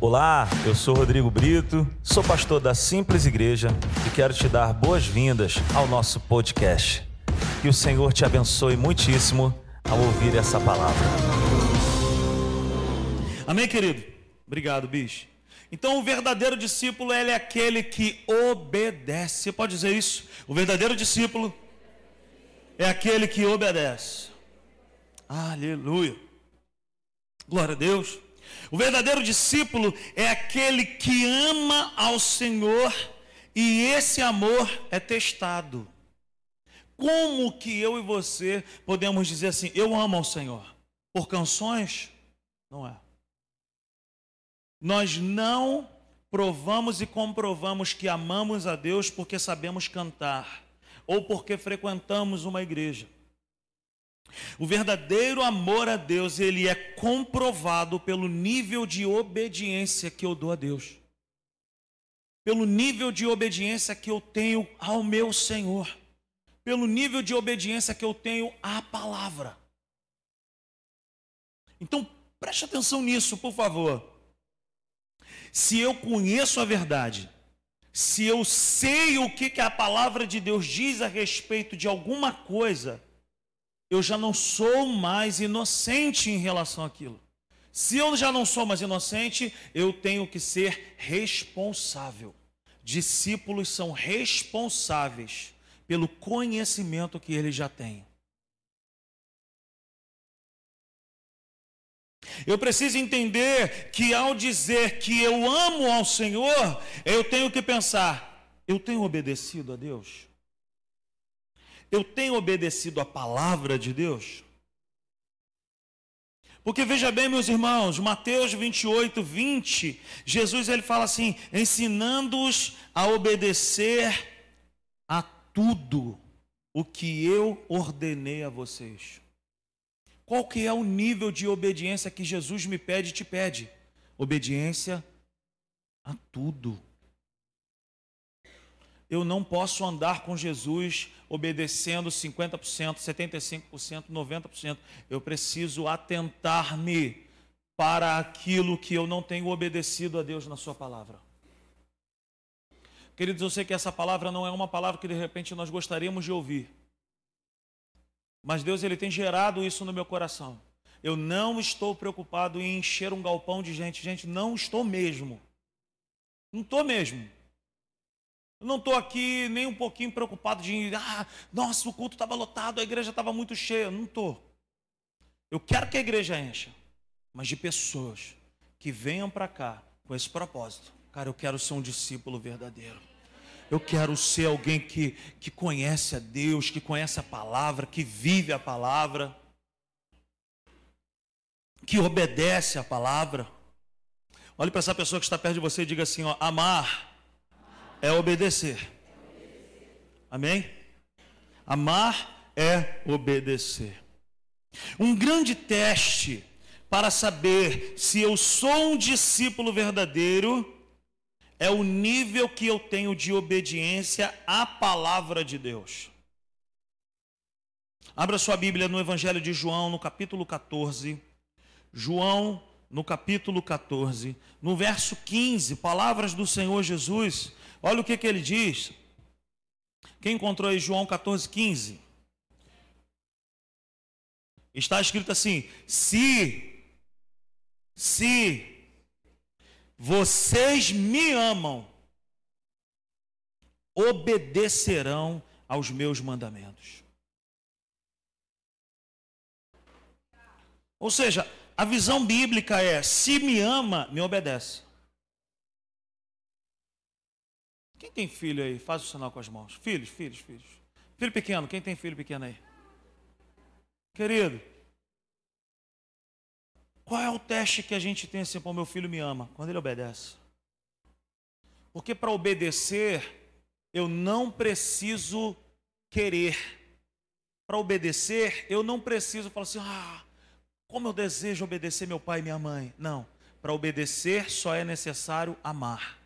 Olá, eu sou Rodrigo Brito, sou pastor da Simples Igreja e quero te dar boas-vindas ao nosso podcast. Que o Senhor te abençoe muitíssimo ao ouvir essa palavra. Amém, querido? Obrigado, bicho. Então, o verdadeiro discípulo ele é aquele que obedece. Você pode dizer isso? O verdadeiro discípulo é aquele que obedece. Aleluia. Glória a Deus. O verdadeiro discípulo é aquele que ama ao Senhor e esse amor é testado. Como que eu e você podemos dizer assim, eu amo ao Senhor? Por canções? Não é. Nós não provamos e comprovamos que amamos a Deus porque sabemos cantar ou porque frequentamos uma igreja. O verdadeiro amor a Deus, ele é comprovado pelo nível de obediência que eu dou a Deus. Pelo nível de obediência que eu tenho ao meu Senhor. Pelo nível de obediência que eu tenho à palavra. Então, preste atenção nisso, por favor. Se eu conheço a verdade, se eu sei o que, que a palavra de Deus diz a respeito de alguma coisa, eu já não sou mais inocente em relação àquilo. Se eu já não sou mais inocente, eu tenho que ser responsável. Discípulos são responsáveis pelo conhecimento que eles já têm. Eu preciso entender que ao dizer que eu amo ao Senhor, eu tenho que pensar: eu tenho obedecido a Deus? Eu tenho obedecido a palavra de Deus? Porque veja bem, meus irmãos, Mateus 28, 20, Jesus ele fala assim: ensinando-os a obedecer a tudo o que eu ordenei a vocês. Qual que é o nível de obediência que Jesus me pede e te pede? Obediência a tudo. Eu não posso andar com Jesus obedecendo 50%, 75%, 90%. Eu preciso atentar-me para aquilo que eu não tenho obedecido a Deus na Sua palavra. Queridos, eu sei que essa palavra não é uma palavra que de repente nós gostaríamos de ouvir. Mas Deus ele tem gerado isso no meu coração. Eu não estou preocupado em encher um galpão de gente. Gente, não estou mesmo. Não estou mesmo. Eu não estou aqui nem um pouquinho preocupado de, ah, nossa, o culto estava lotado, a igreja estava muito cheia. Não estou. Eu quero que a igreja encha, mas de pessoas que venham para cá com esse propósito. Cara, eu quero ser um discípulo verdadeiro. Eu quero ser alguém que, que conhece a Deus, que conhece a palavra, que vive a palavra, que obedece a palavra. Olhe para essa pessoa que está perto de você e diga assim: ó, amar é obedecer. Amém? Amar é obedecer. Um grande teste para saber se eu sou um discípulo verdadeiro é o nível que eu tenho de obediência à palavra de Deus. Abra sua Bíblia no Evangelho de João, no capítulo 14. João, no capítulo 14, no verso 15, palavras do Senhor Jesus. Olha o que, que ele diz. Quem encontrou aí João 14, 15? Está escrito assim: se, se vocês me amam, obedecerão aos meus mandamentos. Ou seja, a visão bíblica é: se me ama, me obedece. Quem tem filho aí? Faz o sinal com as mãos. Filhos, filhos, filhos. Filho pequeno, quem tem filho pequeno aí? Querido, qual é o teste que a gente tem assim, pô, meu filho me ama? Quando ele obedece. Porque para obedecer, eu não preciso querer. Para obedecer, eu não preciso falar assim, ah, como eu desejo obedecer meu pai e minha mãe. Não. Para obedecer, só é necessário amar.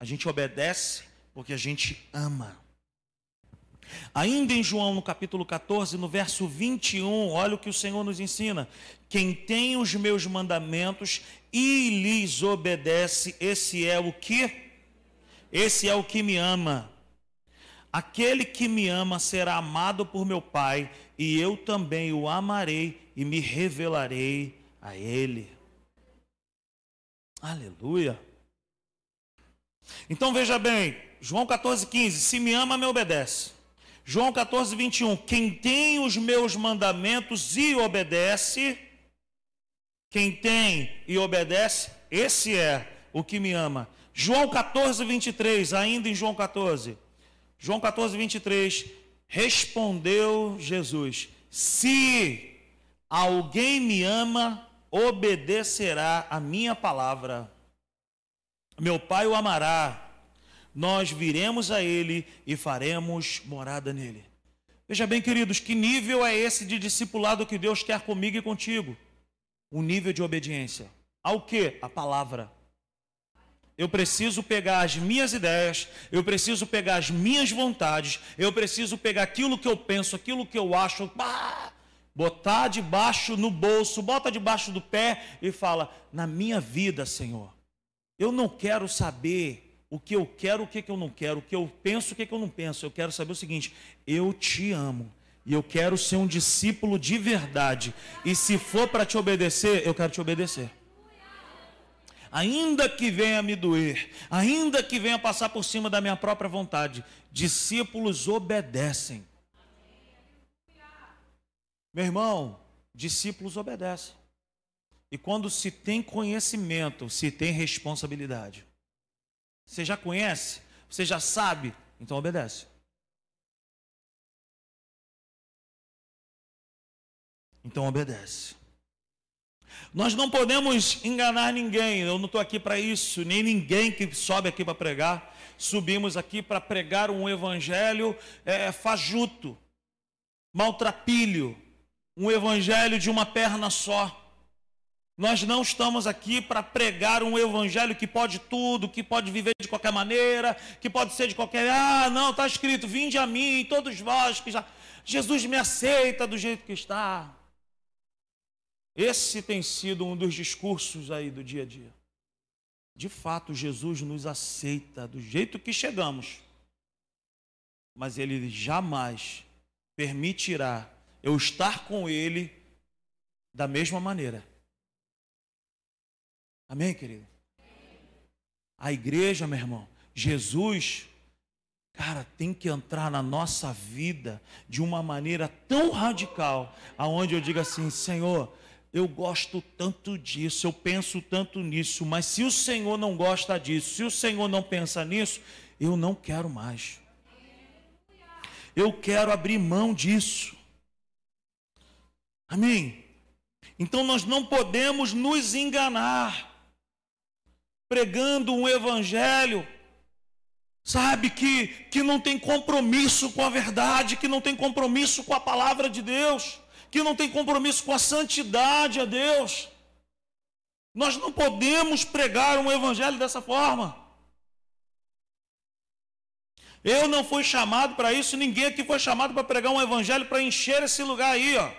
A gente obedece porque a gente ama. Ainda em João, no capítulo 14, no verso 21, olha o que o Senhor nos ensina: quem tem os meus mandamentos e lhes obedece, esse é o que? Esse é o que me ama. Aquele que me ama será amado por meu Pai, e eu também o amarei e me revelarei a ele. Aleluia. Então veja bem, João 14, 15: se me ama, me obedece. João 14, 21: quem tem os meus mandamentos e obedece, quem tem e obedece, esse é o que me ama. João 14, 23, ainda em João 14. João 14, 23. Respondeu Jesus: Se alguém me ama, obedecerá a minha palavra. Meu Pai o amará. Nós viremos a ele e faremos morada nele. Veja bem, queridos, que nível é esse de discipulado que Deus quer comigo e contigo? O nível de obediência. Ao que? A palavra. Eu preciso pegar as minhas ideias, eu preciso pegar as minhas vontades, eu preciso pegar aquilo que eu penso, aquilo que eu acho, pá, botar debaixo no bolso, bota debaixo do pé e fala: Na minha vida, Senhor, eu não quero saber o que eu quero, o que eu não quero, o que eu penso, o que eu não penso. Eu quero saber o seguinte: eu te amo. E eu quero ser um discípulo de verdade. E se for para te obedecer, eu quero te obedecer ainda que venha me doer, ainda que venha passar por cima da minha própria vontade, discípulos obedecem. Meu irmão, discípulos obedecem. E quando se tem conhecimento, se tem responsabilidade. Você já conhece? Você já sabe? Então obedece. Então obedece. Nós não podemos enganar ninguém, eu não estou aqui para isso, nem ninguém que sobe aqui para pregar. Subimos aqui para pregar um evangelho é, fajuto, maltrapilho, um evangelho de uma perna só. Nós não estamos aqui para pregar um evangelho que pode tudo, que pode viver de qualquer maneira, que pode ser de qualquer. Ah, não, está escrito: vinde a mim, todos vós que já. Jesus me aceita do jeito que está. Esse tem sido um dos discursos aí do dia a dia. De fato, Jesus nos aceita do jeito que chegamos, mas Ele jamais permitirá eu estar com Ele da mesma maneira. Amém, querido? A igreja, meu irmão, Jesus, cara, tem que entrar na nossa vida de uma maneira tão radical, aonde eu diga assim, Senhor, eu gosto tanto disso, eu penso tanto nisso, mas se o Senhor não gosta disso, se o Senhor não pensa nisso, eu não quero mais. Eu quero abrir mão disso. Amém? Então nós não podemos nos enganar pregando um evangelho, sabe, que, que não tem compromisso com a verdade, que não tem compromisso com a palavra de Deus que não tem compromisso com a santidade a Deus. Nós não podemos pregar um evangelho dessa forma. Eu não fui chamado para isso, ninguém aqui foi chamado para pregar um evangelho para encher esse lugar aí, ó.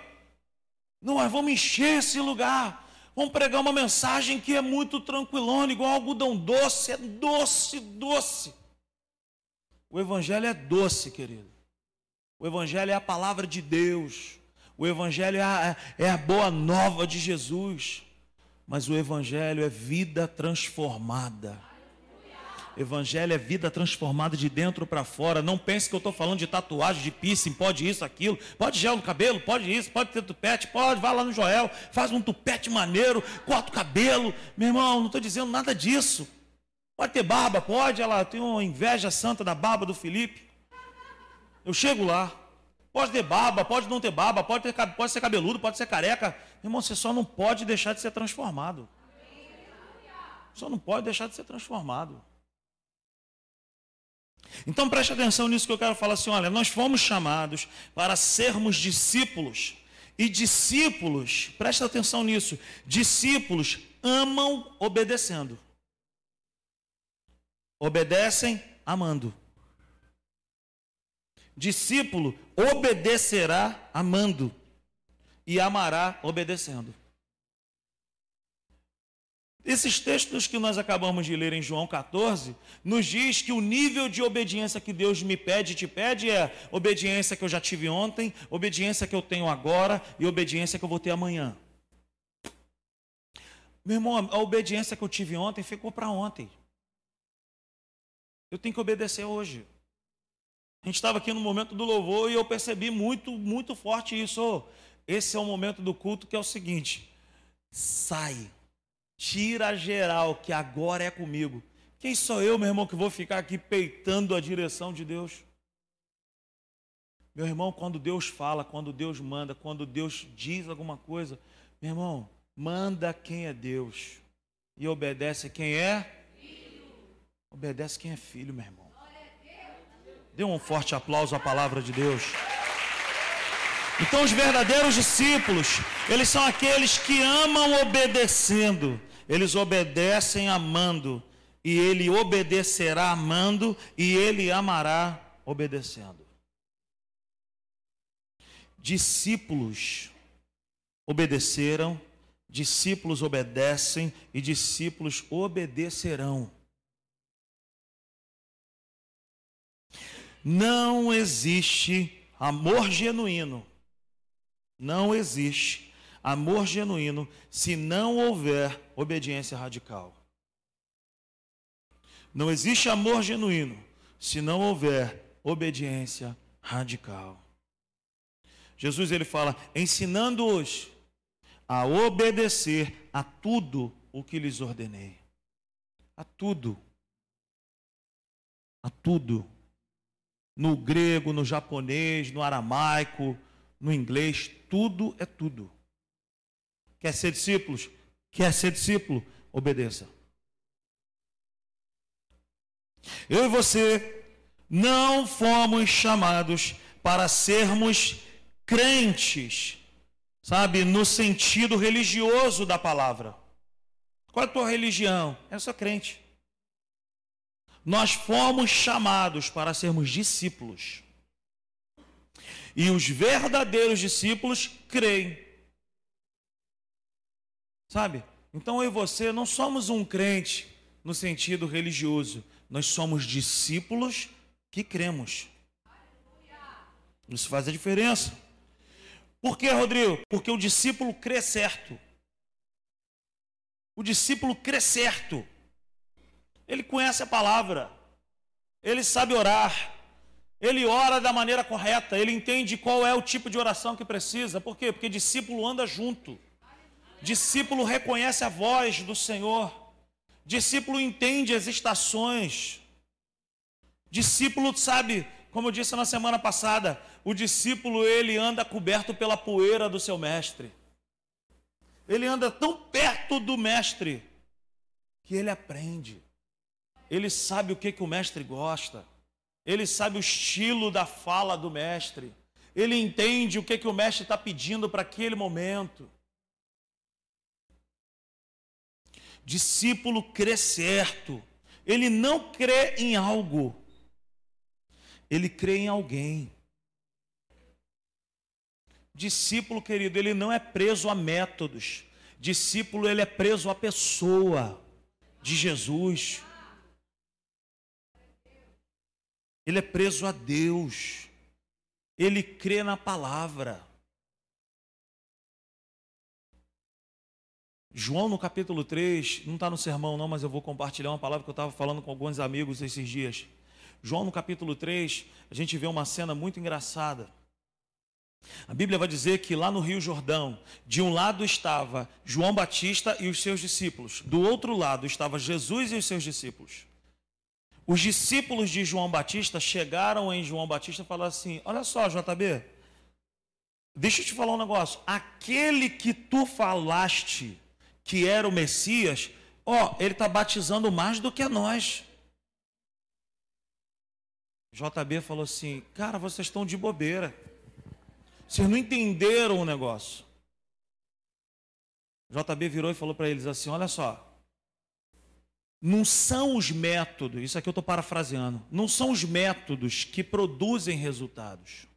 Não, nós vamos encher esse lugar. Vamos pregar uma mensagem que é muito tranquilona, igual algodão doce, é doce, doce. O evangelho é doce, querido. O evangelho é a palavra de Deus. O Evangelho é a, é a boa nova de Jesus, mas o Evangelho é vida transformada. Evangelho é vida transformada de dentro para fora. Não pense que eu estou falando de tatuagem, de piercing, pode isso, aquilo, pode gel no cabelo, pode isso, pode ter tupete, pode, vai lá no Joel, faz um tupete maneiro, corta o cabelo. Meu irmão, não estou dizendo nada disso. Pode ter barba, pode, ela tem uma inveja santa da barba do Felipe. Eu chego lá. Pode ter barba, pode não ter barba, pode, ter, pode ser cabeludo, pode ser careca. Irmão, você só não pode deixar de ser transformado. Só não pode deixar de ser transformado. Então preste atenção nisso que eu quero falar assim: olha, nós fomos chamados para sermos discípulos. E discípulos, preste atenção nisso, discípulos amam obedecendo. Obedecem amando. Discípulo obedecerá amando e amará obedecendo. Esses textos que nós acabamos de ler em João 14 nos diz que o nível de obediência que Deus me pede e te pede é obediência que eu já tive ontem, obediência que eu tenho agora e obediência que eu vou ter amanhã. Meu irmão, a obediência que eu tive ontem ficou para ontem. Eu tenho que obedecer hoje. A gente estava aqui no momento do louvor e eu percebi muito, muito forte isso. Esse é o momento do culto que é o seguinte: sai Tira geral, que agora é comigo. Quem sou eu, meu irmão, que vou ficar aqui peitando a direção de Deus? Meu irmão, quando Deus fala, quando Deus manda, quando Deus diz alguma coisa, meu irmão, manda quem é Deus e obedece quem é? Filho. Obedece quem é filho, meu irmão. Dê um forte aplauso à palavra de Deus. Então, os verdadeiros discípulos, eles são aqueles que amam obedecendo eles obedecem amando, e ele obedecerá amando, e ele amará obedecendo. Discípulos obedeceram, discípulos obedecem e discípulos obedecerão. Não existe amor genuíno, não existe amor genuíno se não houver obediência radical. Não existe amor genuíno se não houver obediência radical. Jesus ele fala, ensinando-os a obedecer a tudo o que lhes ordenei. A tudo. A tudo. No grego, no japonês, no aramaico, no inglês, tudo é tudo. Quer ser discípulos? Quer ser discípulo? Obedeça. Eu e você não fomos chamados para sermos crentes, sabe, no sentido religioso da palavra. Qual é a tua religião? Eu sou crente. Nós fomos chamados para sermos discípulos. E os verdadeiros discípulos creem. Sabe? Então eu e você não somos um crente no sentido religioso, nós somos discípulos que cremos. Isso faz a diferença. Por que, Rodrigo? Porque o discípulo crê certo. O discípulo crê certo. Ele conhece a palavra. Ele sabe orar. Ele ora da maneira correta. Ele entende qual é o tipo de oração que precisa. Por quê? Porque discípulo anda junto. Discípulo reconhece a voz do Senhor. Discípulo entende as estações. Discípulo sabe, como eu disse na semana passada, o discípulo ele anda coberto pela poeira do seu mestre. Ele anda tão perto do mestre que ele aprende. Ele sabe o que, que o mestre gosta. Ele sabe o estilo da fala do mestre. Ele entende o que, que o mestre está pedindo para aquele momento. Discípulo crê certo. Ele não crê em algo. Ele crê em alguém. Discípulo, querido, ele não é preso a métodos. Discípulo, ele é preso à pessoa de Jesus. Ele é preso a Deus. Ele crê na palavra. João no capítulo 3, não está no sermão não, mas eu vou compartilhar uma palavra que eu estava falando com alguns amigos esses dias. João no capítulo 3, a gente vê uma cena muito engraçada. A Bíblia vai dizer que lá no Rio Jordão, de um lado estava João Batista e os seus discípulos, do outro lado estava Jesus e os seus discípulos. Os discípulos de João Batista chegaram em João Batista e falaram assim: Olha só, JB, deixa eu te falar um negócio. Aquele que tu falaste que era o Messias, ó, ele está batizando mais do que a nós. JB falou assim: Cara, vocês estão de bobeira. Vocês não entenderam o negócio. JB virou e falou para eles assim: Olha só. não são os métodos, isso aqui eu estou parafraseando, não são os métodos que produzem resultados.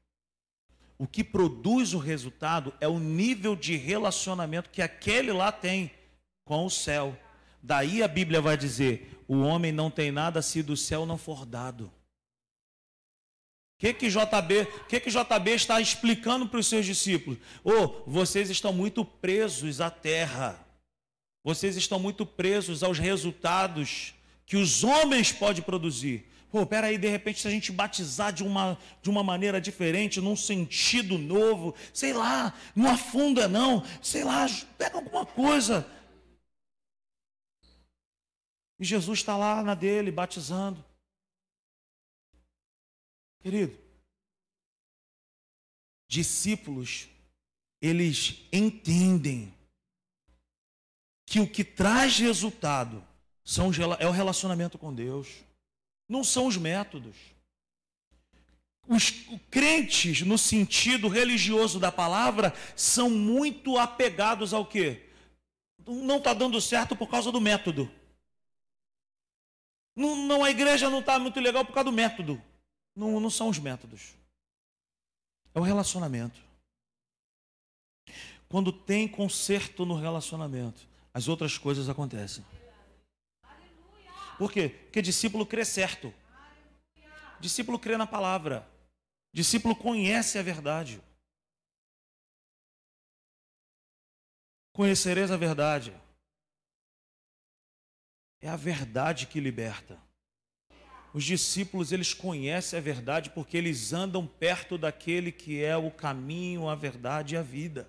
O que produz o resultado é o nível de relacionamento que aquele lá tem com o céu. Daí a Bíblia vai dizer: o homem não tem nada se do céu não for dado. O que que JB, que que JB está explicando para os seus discípulos? Oh, vocês estão muito presos à terra. Vocês estão muito presos aos resultados que os homens podem produzir. Pô, peraí, de repente, se a gente batizar de uma, de uma maneira diferente, num sentido novo, sei lá, não afunda não, sei lá, pega alguma coisa. E Jesus está lá na dele, batizando. Querido, discípulos, eles entendem que o que traz resultado são, é o relacionamento com Deus, não são os métodos. Os crentes, no sentido religioso da palavra, são muito apegados ao quê? Não está dando certo por causa do método. Não, não a igreja não está muito legal por causa do método. Não, não são os métodos. É o relacionamento. Quando tem conserto no relacionamento, as outras coisas acontecem. Por quê? Porque discípulo crê certo. Discípulo crê na palavra. Discípulo conhece a verdade. Conhecereis a verdade. É a verdade que liberta. Os discípulos, eles conhecem a verdade porque eles andam perto daquele que é o caminho, a verdade e a vida.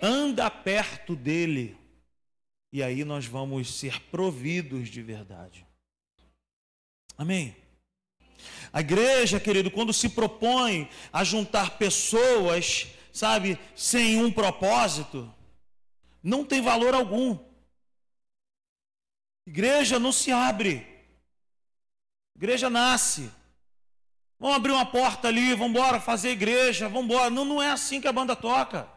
Anda perto dele. E aí nós vamos ser providos de verdade. Amém. A igreja, querido, quando se propõe a juntar pessoas, sabe, sem um propósito, não tem valor algum. Igreja não se abre. Igreja nasce. Vamos abrir uma porta ali, vamos embora fazer igreja, vamos embora. Não, não é assim que a banda toca.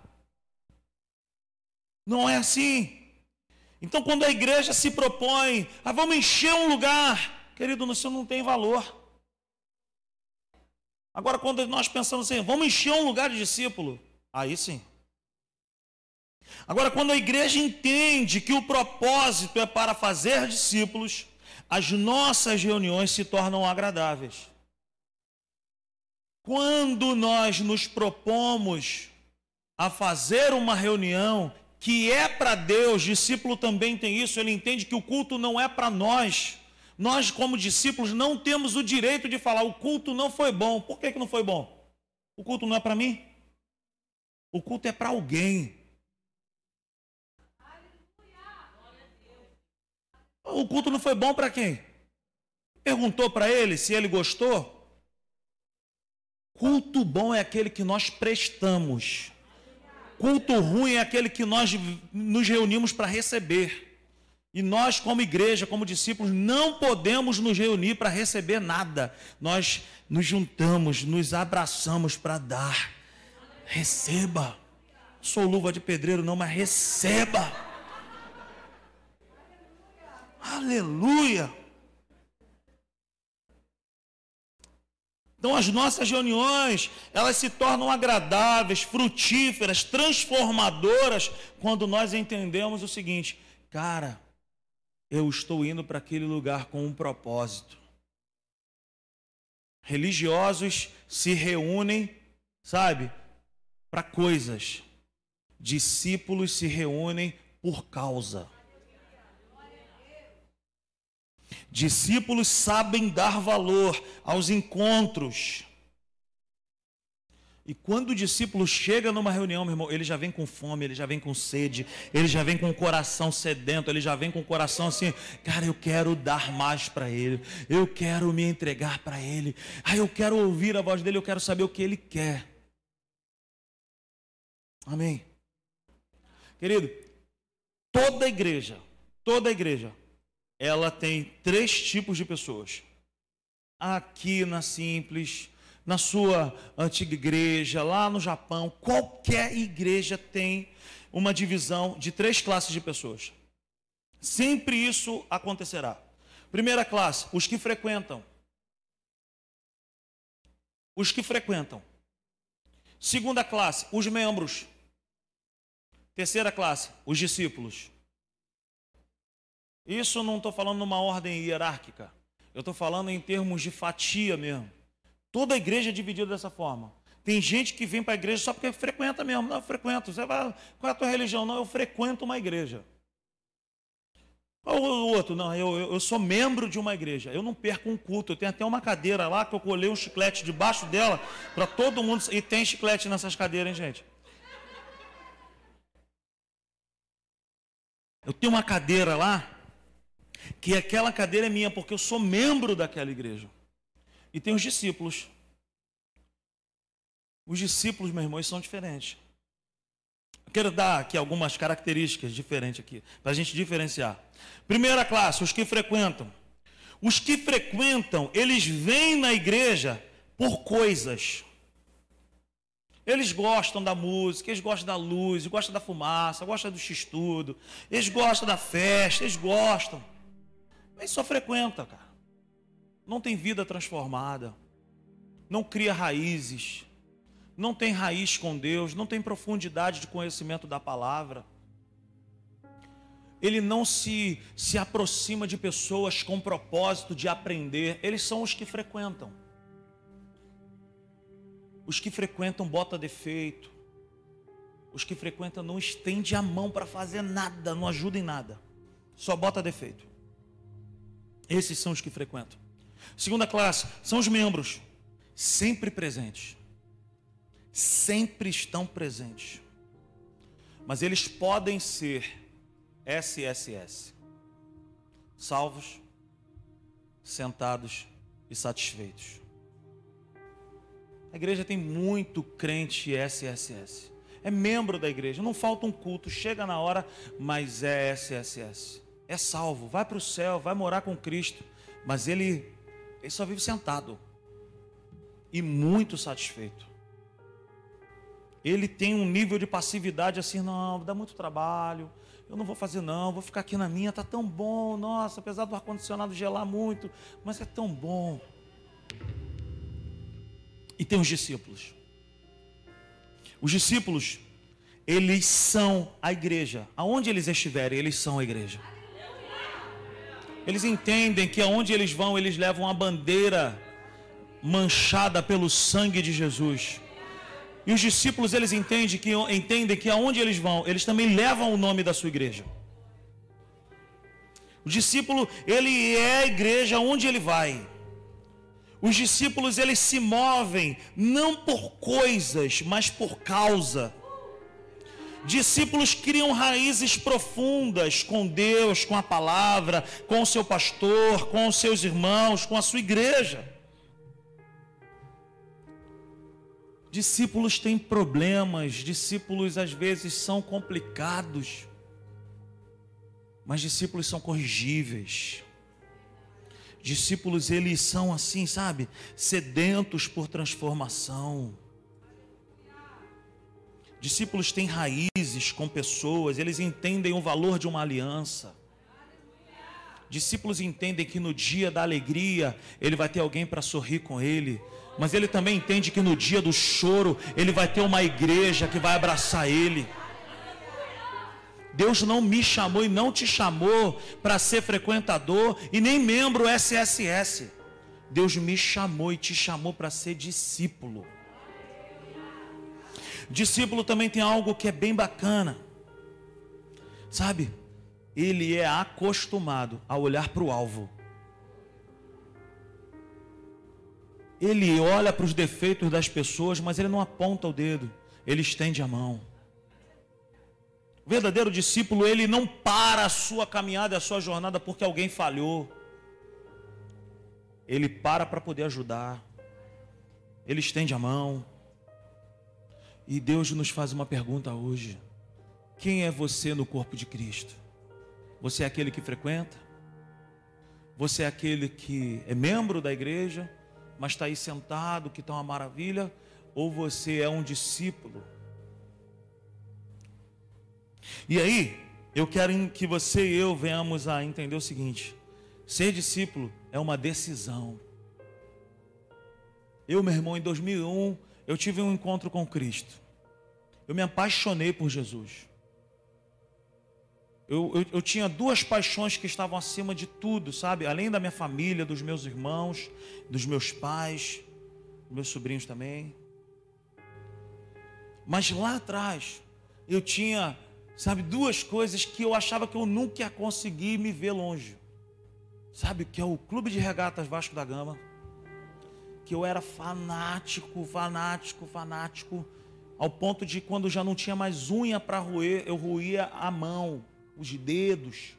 Não é assim. Então, quando a igreja se propõe, ah, vamos encher um lugar, querido, isso não tem valor. Agora, quando nós pensamos assim, vamos encher um lugar de discípulo, aí sim. Agora, quando a igreja entende que o propósito é para fazer discípulos, as nossas reuniões se tornam agradáveis. Quando nós nos propomos a fazer uma reunião que é para Deus, discípulo também tem isso, ele entende que o culto não é para nós. Nós, como discípulos, não temos o direito de falar o culto não foi bom. Por que, que não foi bom? O culto não é para mim. O culto é para alguém. O culto não foi bom para quem? Perguntou para ele se ele gostou? Culto bom é aquele que nós prestamos. Culto ruim é aquele que nós nos reunimos para receber. E nós, como igreja, como discípulos, não podemos nos reunir para receber nada. Nós nos juntamos, nos abraçamos para dar. Receba. Sou luva de pedreiro, não, mas receba. Aleluia! Então as nossas reuniões, elas se tornam agradáveis, frutíferas, transformadoras quando nós entendemos o seguinte: cara, eu estou indo para aquele lugar com um propósito. Religiosos se reúnem, sabe, para coisas. Discípulos se reúnem por causa. Discípulos sabem dar valor aos encontros. E quando o discípulo chega numa reunião, meu irmão, ele já vem com fome, ele já vem com sede, ele já vem com o coração sedento, ele já vem com o coração assim, cara, eu quero dar mais para ele, eu quero me entregar para ele, ah, eu quero ouvir a voz dele, eu quero saber o que ele quer. Amém. Querido, toda igreja, toda igreja ela tem três tipos de pessoas. Aqui na Simples, na sua antiga igreja, lá no Japão, qualquer igreja tem uma divisão de três classes de pessoas. Sempre isso acontecerá. Primeira classe, os que frequentam. Os que frequentam. Segunda classe, os membros. Terceira classe, os discípulos. Isso não estou falando numa ordem hierárquica. Eu estou falando em termos de fatia mesmo. Toda a igreja é dividida dessa forma. Tem gente que vem para a igreja só porque frequenta mesmo. Não, eu frequento. Você vai, qual é a tua religião? Não, eu frequento uma igreja. O outro, não, eu, eu, sou membro de uma igreja. Eu não perco um culto. Eu tenho até uma cadeira lá que eu colei um chiclete debaixo dela para todo mundo. E tem chiclete nessas cadeiras, hein, gente? Eu tenho uma cadeira lá, que aquela cadeira é minha, porque eu sou membro daquela igreja. E tem os discípulos. Os discípulos, meus irmãos, são diferentes. Quero dar aqui algumas características diferentes aqui, para a gente diferenciar. Primeira classe, os que frequentam. Os que frequentam, eles vêm na igreja por coisas. Eles gostam da música, eles gostam da luz, gostam da fumaça, gostam do x-tudo, eles gostam da festa, eles gostam. Mas só frequenta, cara. Não tem vida transformada. Não cria raízes não tem raiz com Deus, não tem profundidade de conhecimento da palavra. Ele não se, se aproxima de pessoas com propósito de aprender, eles são os que frequentam. Os que frequentam bota defeito. Os que frequentam não estende a mão para fazer nada, não ajuda em nada. Só bota defeito. Esses são os que frequentam. Segunda classe, são os membros, sempre presentes sempre estão presentes. Mas eles podem ser SSS salvos, sentados e satisfeitos. A igreja tem muito crente SSS. É membro da igreja, não falta um culto, chega na hora, mas é SSS. É salvo, vai para o céu, vai morar com Cristo, mas ele, ele só vive sentado e muito satisfeito ele tem um nível de passividade assim, não, dá muito trabalho, eu não vou fazer não, vou ficar aqui na minha, tá tão bom, nossa, apesar do ar-condicionado gelar muito, mas é tão bom. E tem os discípulos. Os discípulos, eles são a igreja. Aonde eles estiverem, eles são a igreja. Eles entendem que aonde eles vão, eles levam a bandeira manchada pelo sangue de Jesus. E os discípulos, eles entendem que, entendem que aonde eles vão, eles também levam o nome da sua igreja. O discípulo, ele é a igreja onde ele vai. Os discípulos, eles se movem não por coisas, mas por causa. Discípulos criam raízes profundas com Deus, com a palavra, com o seu pastor, com os seus irmãos, com a sua igreja. Discípulos têm problemas, discípulos às vezes são complicados, mas discípulos são corrigíveis. Discípulos, eles são assim, sabe, sedentos por transformação. Discípulos têm raízes com pessoas, eles entendem o valor de uma aliança. Discípulos entendem que no dia da alegria ele vai ter alguém para sorrir com ele, mas ele também entende que no dia do choro ele vai ter uma igreja que vai abraçar ele. Deus não me chamou e não te chamou para ser frequentador e nem membro SSS. Deus me chamou e te chamou para ser discípulo. Discípulo também tem algo que é bem bacana. Sabe? Ele é acostumado a olhar para o alvo. Ele olha para os defeitos das pessoas, mas ele não aponta o dedo, ele estende a mão. O verdadeiro discípulo, ele não para a sua caminhada, a sua jornada porque alguém falhou. Ele para para poder ajudar. Ele estende a mão. E Deus nos faz uma pergunta hoje: Quem é você no corpo de Cristo? Você é aquele que frequenta? Você é aquele que é membro da igreja? mas está aí sentado, que está uma maravilha, ou você é um discípulo. E aí, Eu quero que você e eu venhamos a entender o seguinte: ser discípulo é uma decisão. Eu, meu irmão, em 2001, eu tive um encontro com Cristo. Eu me apaixonei por Jesus. Eu, eu, eu, tinha duas paixões que estavam acima de tudo, sabe? Além da minha família, dos meus irmãos, dos meus pais, meus sobrinhos também. Mas lá atrás, eu tinha Sabe, duas coisas que eu achava que eu nunca ia conseguir me ver longe. Sabe, que é o Clube de Regatas Vasco da Gama. Que eu era fanático, fanático, fanático, ao ponto de quando já não tinha mais unha para roer, eu roía a mão, os dedos.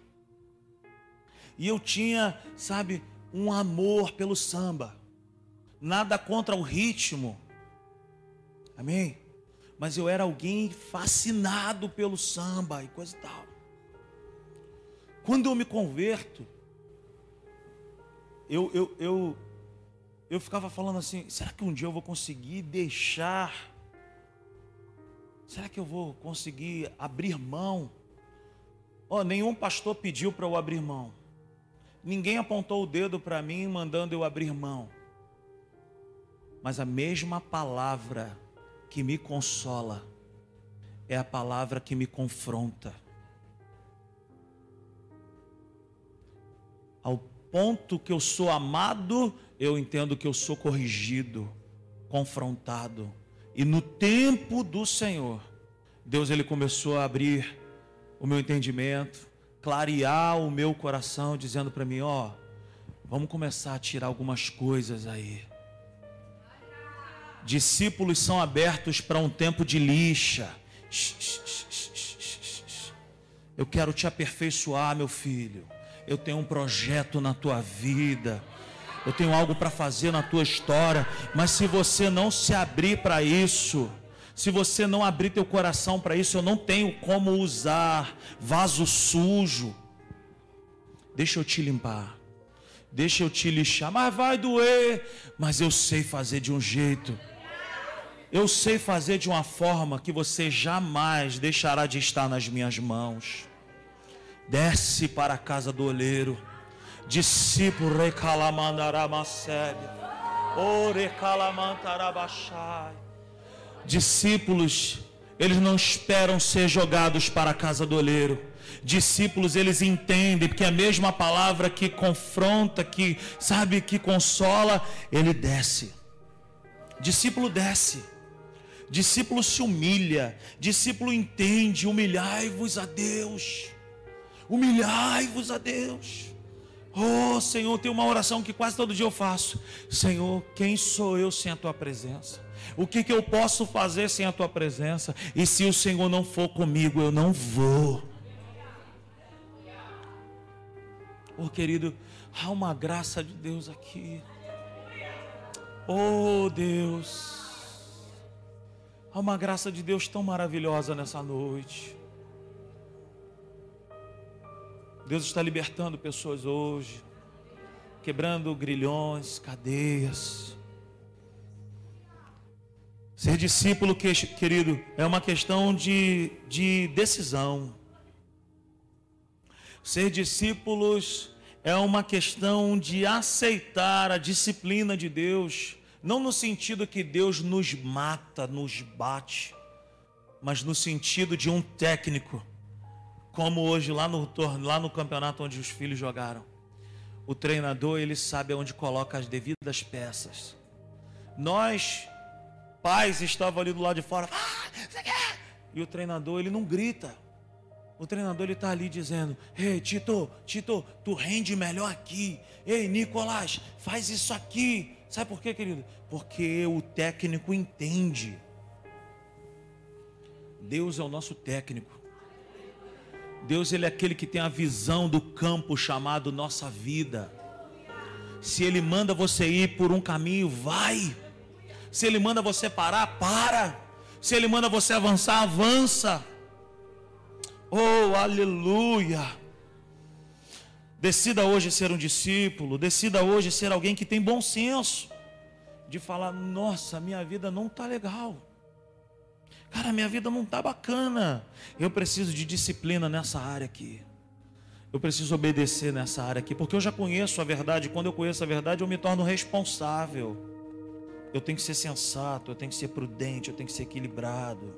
E eu tinha, sabe, um amor pelo samba. Nada contra o ritmo. Amém? mas eu era alguém fascinado pelo samba e coisa e tal. Quando eu me converto, eu, eu, eu, eu ficava falando assim: será que um dia eu vou conseguir deixar? Será que eu vou conseguir abrir mão? Oh, nenhum pastor pediu para eu abrir mão. Ninguém apontou o dedo para mim mandando eu abrir mão. Mas a mesma palavra que me consola, é a palavra que me confronta. Ponto que eu sou amado, eu entendo que eu sou corrigido, confrontado. E no tempo do Senhor, Deus ele começou a abrir o meu entendimento, clarear o meu coração, dizendo para mim, ó, vamos começar a tirar algumas coisas aí Discípulos são abertos para um tempo de lixa. Eu quero te aperfeiçoar, meu filho. Eu tenho um projeto na tua vida. Eu tenho algo para fazer na tua história. Mas se você não se abrir para isso, se você não abrir teu coração para isso, eu não tenho como usar vaso sujo. Deixa eu te limpar. Deixa eu te lixar. Mas vai doer. Mas eu sei fazer de um jeito eu sei fazer de uma forma que você jamais deixará de estar nas minhas mãos. Desce para a casa do oleiro, discípulo recalamandaramacebe, orecalamantarabachai. Discípulos, eles não esperam ser jogados para a casa do oleiro. Discípulos, eles entendem que a mesma palavra que confronta, que sabe, que consola, ele desce. Discípulo desce. Discípulo se humilha, discípulo entende, humilhai-vos a Deus. Humilhai-vos a Deus. Oh, Senhor, tem uma oração que quase todo dia eu faço. Senhor, quem sou eu sem a tua presença? O que, que eu posso fazer sem a tua presença? E se o Senhor não for comigo, eu não vou. Oh, querido, há uma graça de Deus aqui. Oh, Deus. Há uma graça de Deus tão maravilhosa nessa noite. Deus está libertando pessoas hoje, quebrando grilhões, cadeias. Ser discípulo, querido, é uma questão de, de decisão. Ser discípulos é uma questão de aceitar a disciplina de Deus não no sentido que Deus nos mata, nos bate, mas no sentido de um técnico, como hoje lá no, lá no campeonato onde os filhos jogaram. O treinador, ele sabe onde coloca as devidas peças. Nós, pais, estávamos ali do lado de fora. Ah, e o treinador, ele não grita. O treinador ele está ali dizendo: Ei, Tito, Tito, tu rende melhor aqui. Ei, Nicolás, faz isso aqui. Sabe por quê, querido? Porque o técnico entende. Deus é o nosso técnico. Deus ele é aquele que tem a visão do campo chamado nossa vida. Se ele manda você ir por um caminho, vai. Se ele manda você parar, para. Se ele manda você avançar, avança. Oh, aleluia. Decida hoje ser um discípulo, decida hoje ser alguém que tem bom senso, de falar: nossa, minha vida não está legal. Cara, minha vida não está bacana. Eu preciso de disciplina nessa área aqui. Eu preciso obedecer nessa área aqui, porque eu já conheço a verdade. Quando eu conheço a verdade, eu me torno responsável. Eu tenho que ser sensato, eu tenho que ser prudente, eu tenho que ser equilibrado.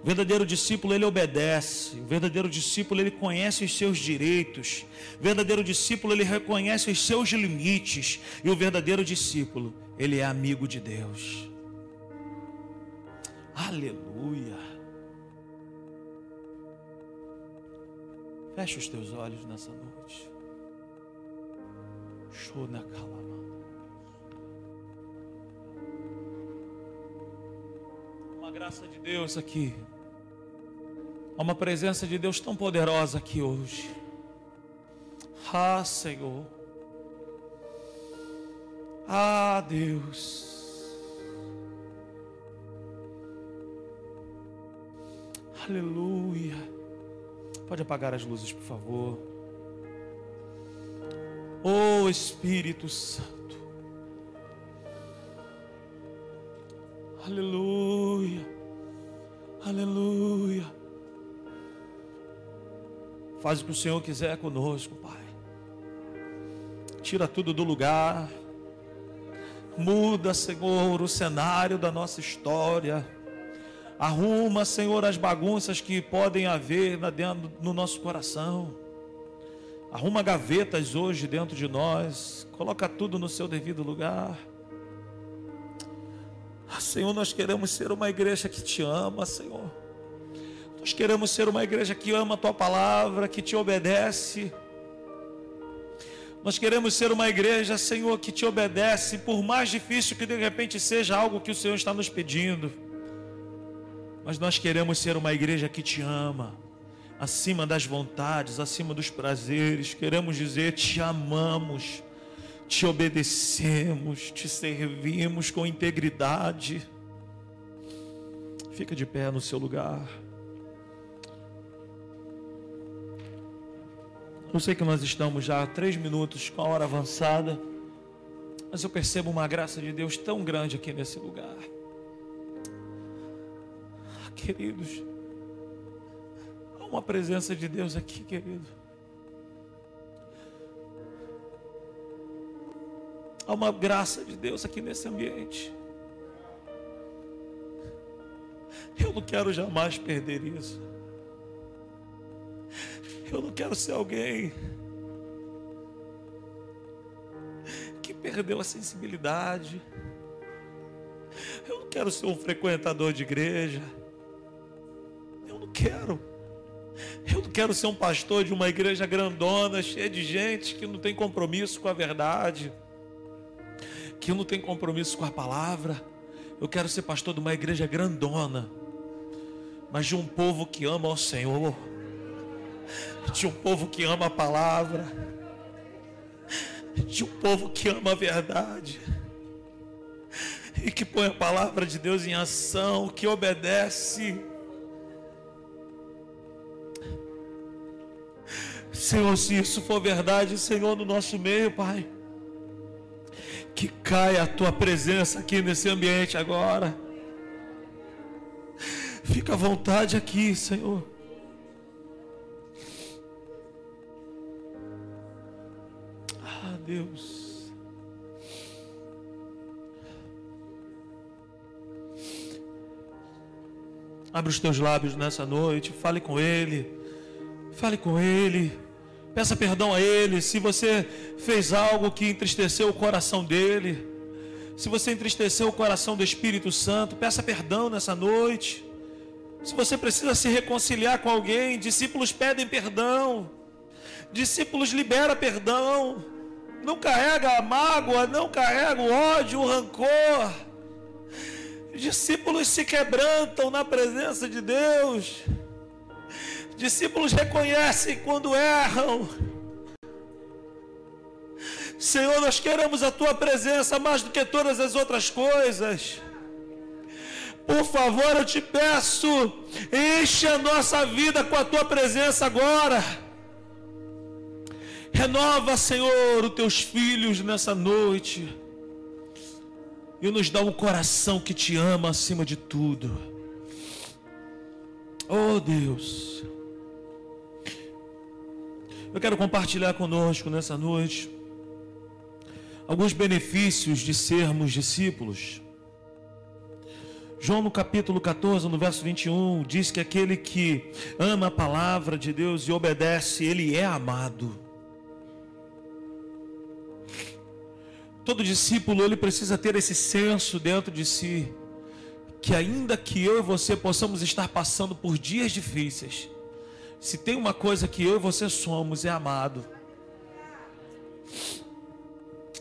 O verdadeiro discípulo ele obedece, o verdadeiro discípulo ele conhece os seus direitos, o verdadeiro discípulo ele reconhece os seus limites, e o verdadeiro discípulo ele é amigo de Deus. Aleluia. Feche os teus olhos nessa noite. Show na calma. Uma graça de Deus aqui. Há uma presença de Deus tão poderosa aqui hoje. Ah, Senhor. Ah, Deus. Aleluia. Pode apagar as luzes, por favor. Oh Espírito Santo. Aleluia. Aleluia. Faz o que o Senhor quiser conosco, Pai. Tira tudo do lugar. Muda, Senhor, o cenário da nossa história. Arruma, Senhor, as bagunças que podem haver dentro, no nosso coração. Arruma gavetas hoje dentro de nós. Coloca tudo no seu devido lugar. Ah, Senhor, nós queremos ser uma igreja que te ama, Senhor. Nós queremos ser uma igreja que ama a tua palavra, que te obedece. Nós queremos ser uma igreja, Senhor, que te obedece, por mais difícil que de repente seja algo que o Senhor está nos pedindo. Mas nós queremos ser uma igreja que te ama, acima das vontades, acima dos prazeres. Queremos dizer: te amamos, te obedecemos, te servimos com integridade. Fica de pé no seu lugar. Eu sei que nós estamos já há três minutos com a hora avançada, mas eu percebo uma graça de Deus tão grande aqui nesse lugar queridos. Há uma presença de Deus aqui, querido. Há uma graça de Deus aqui nesse ambiente. Eu não quero jamais perder isso. Eu não quero ser alguém que perdeu a sensibilidade. Eu não quero ser um frequentador de igreja quero. Eu não quero ser um pastor de uma igreja grandona, cheia de gente que não tem compromisso com a verdade, que não tem compromisso com a palavra. Eu quero ser pastor de uma igreja grandona, mas de um povo que ama ao Senhor, de um povo que ama a palavra, de um povo que ama a verdade e que põe a palavra de Deus em ação, que obedece Senhor, se isso for verdade, Senhor, no nosso meio, Pai, que caia a tua presença aqui nesse ambiente agora. Fica à vontade aqui, Senhor. Ah, Deus. Abre os teus lábios nessa noite, fale com Ele, fale com Ele. Peça perdão a Ele se você fez algo que entristeceu o coração dele. Se você entristeceu o coração do Espírito Santo, peça perdão nessa noite. Se você precisa se reconciliar com alguém, discípulos pedem perdão. Discípulos libera perdão. Não carrega a mágoa, não carrega o ódio, o rancor. Discípulos se quebrantam na presença de Deus. Discípulos reconhecem quando erram. Senhor, nós queremos a tua presença mais do que todas as outras coisas. Por favor, eu te peço, enche a nossa vida com a tua presença agora. Renova, Senhor, os teus filhos nessa noite. e nos dá um coração que te ama acima de tudo. Oh Deus. Eu quero compartilhar conosco nessa noite alguns benefícios de sermos discípulos. João no capítulo 14, no verso 21, diz que aquele que ama a palavra de Deus e obedece, ele é amado. Todo discípulo ele precisa ter esse senso dentro de si que ainda que eu e você possamos estar passando por dias difíceis, se tem uma coisa que eu e você somos, é amado.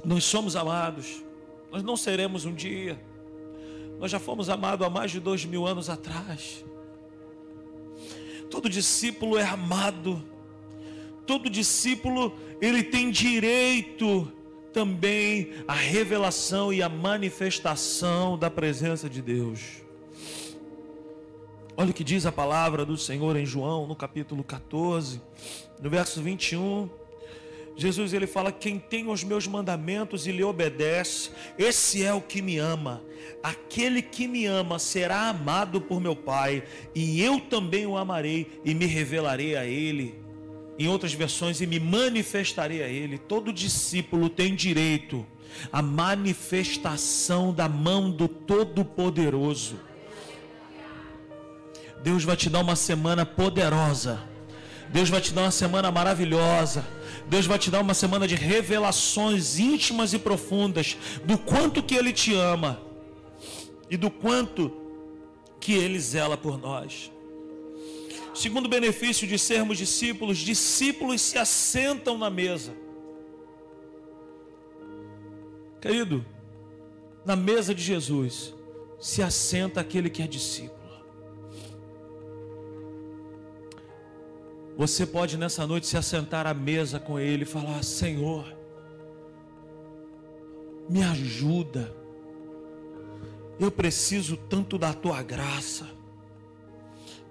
Nós somos amados. Nós não seremos um dia. Nós já fomos amados há mais de dois mil anos atrás. Todo discípulo é amado. Todo discípulo ele tem direito também à revelação e à manifestação da presença de Deus. Olha o que diz a palavra do Senhor em João, no capítulo 14, no verso 21. Jesus ele fala: Quem tem os meus mandamentos e lhe obedece, esse é o que me ama. Aquele que me ama será amado por meu Pai, e eu também o amarei e me revelarei a ele. Em outras versões, e me manifestarei a ele. Todo discípulo tem direito à manifestação da mão do Todo-Poderoso. Deus vai te dar uma semana poderosa. Deus vai te dar uma semana maravilhosa. Deus vai te dar uma semana de revelações íntimas e profundas do quanto que Ele te ama e do quanto que Ele zela por nós. Segundo benefício de sermos discípulos, discípulos se assentam na mesa. Querido, na mesa de Jesus se assenta aquele que é discípulo. Você pode nessa noite se assentar à mesa com Ele e falar: Senhor, me ajuda. Eu preciso tanto da tua graça.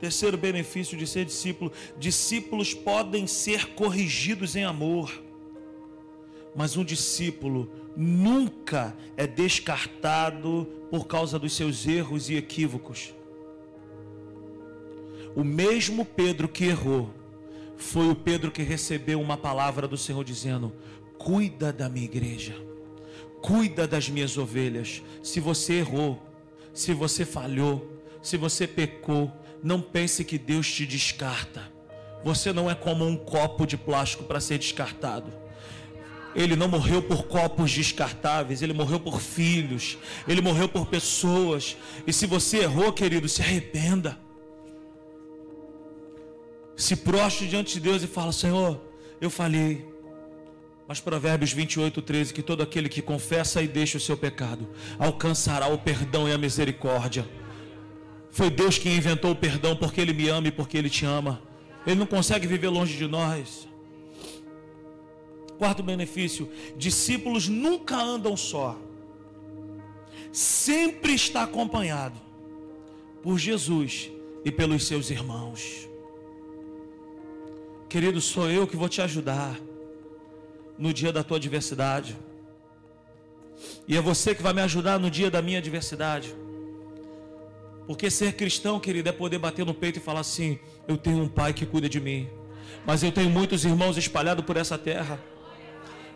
Terceiro benefício de ser discípulo: discípulos podem ser corrigidos em amor, mas um discípulo nunca é descartado por causa dos seus erros e equívocos. O mesmo Pedro que errou, foi o Pedro que recebeu uma palavra do Senhor dizendo: Cuida da minha igreja, cuida das minhas ovelhas. Se você errou, se você falhou, se você pecou, não pense que Deus te descarta. Você não é como um copo de plástico para ser descartado. Ele não morreu por copos descartáveis, ele morreu por filhos, ele morreu por pessoas. E se você errou, querido, se arrependa se prostre diante de Deus e fala: Senhor, eu falhei. Mas Provérbios 28, 13: que todo aquele que confessa e deixa o seu pecado alcançará o perdão e a misericórdia. Foi Deus quem inventou o perdão porque Ele me ama e porque Ele te ama. Ele não consegue viver longe de nós. Quarto benefício: discípulos nunca andam só, sempre está acompanhado por Jesus e pelos seus irmãos. Querido, sou eu que vou te ajudar no dia da tua adversidade. E é você que vai me ajudar no dia da minha adversidade. Porque ser cristão, querido, é poder bater no peito e falar assim: eu tenho um pai que cuida de mim. Mas eu tenho muitos irmãos espalhados por essa terra.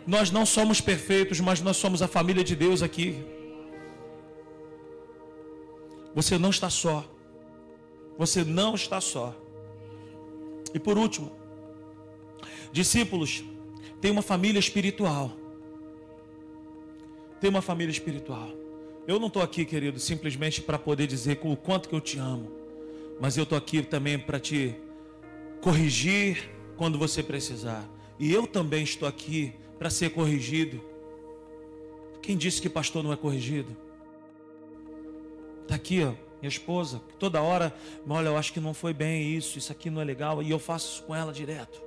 Nós não somos perfeitos, mas nós somos a família de Deus aqui. Você não está só. Você não está só. E por último, Discípulos, tem uma família espiritual. Tem uma família espiritual. Eu não estou aqui, querido, simplesmente para poder dizer o quanto que eu te amo. Mas eu estou aqui também para te corrigir quando você precisar. E eu também estou aqui para ser corrigido. Quem disse que pastor não é corrigido? Está aqui, ó, minha esposa, toda hora, olha, eu acho que não foi bem isso, isso aqui não é legal, e eu faço isso com ela direto.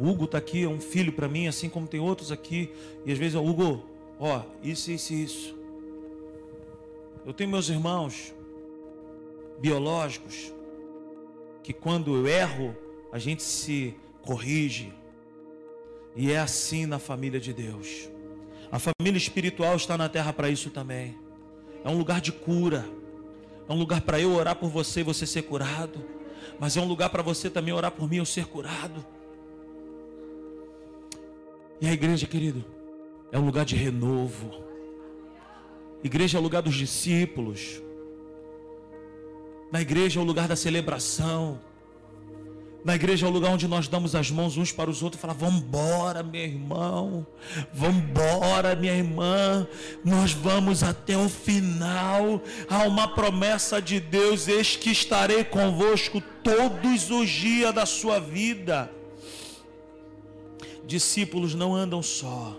O Hugo está aqui, é um filho para mim, assim como tem outros aqui. E às vezes, ó, Hugo, ó, isso, isso, isso. Eu tenho meus irmãos biológicos que quando eu erro, a gente se corrige. E é assim na família de Deus. A família espiritual está na terra para isso também. É um lugar de cura. É um lugar para eu orar por você e você ser curado. Mas é um lugar para você também orar por mim e eu ser curado. E a igreja, querido, é um lugar de renovo. Igreja é o lugar dos discípulos. Na igreja é o lugar da celebração. Na igreja é o lugar onde nós damos as mãos uns para os outros e falamos: Vamos embora, meu irmão. Vamos embora, minha irmã. Nós vamos até o final. Há uma promessa de Deus: Eis que estarei convosco todos os dias da sua vida. Discípulos não andam só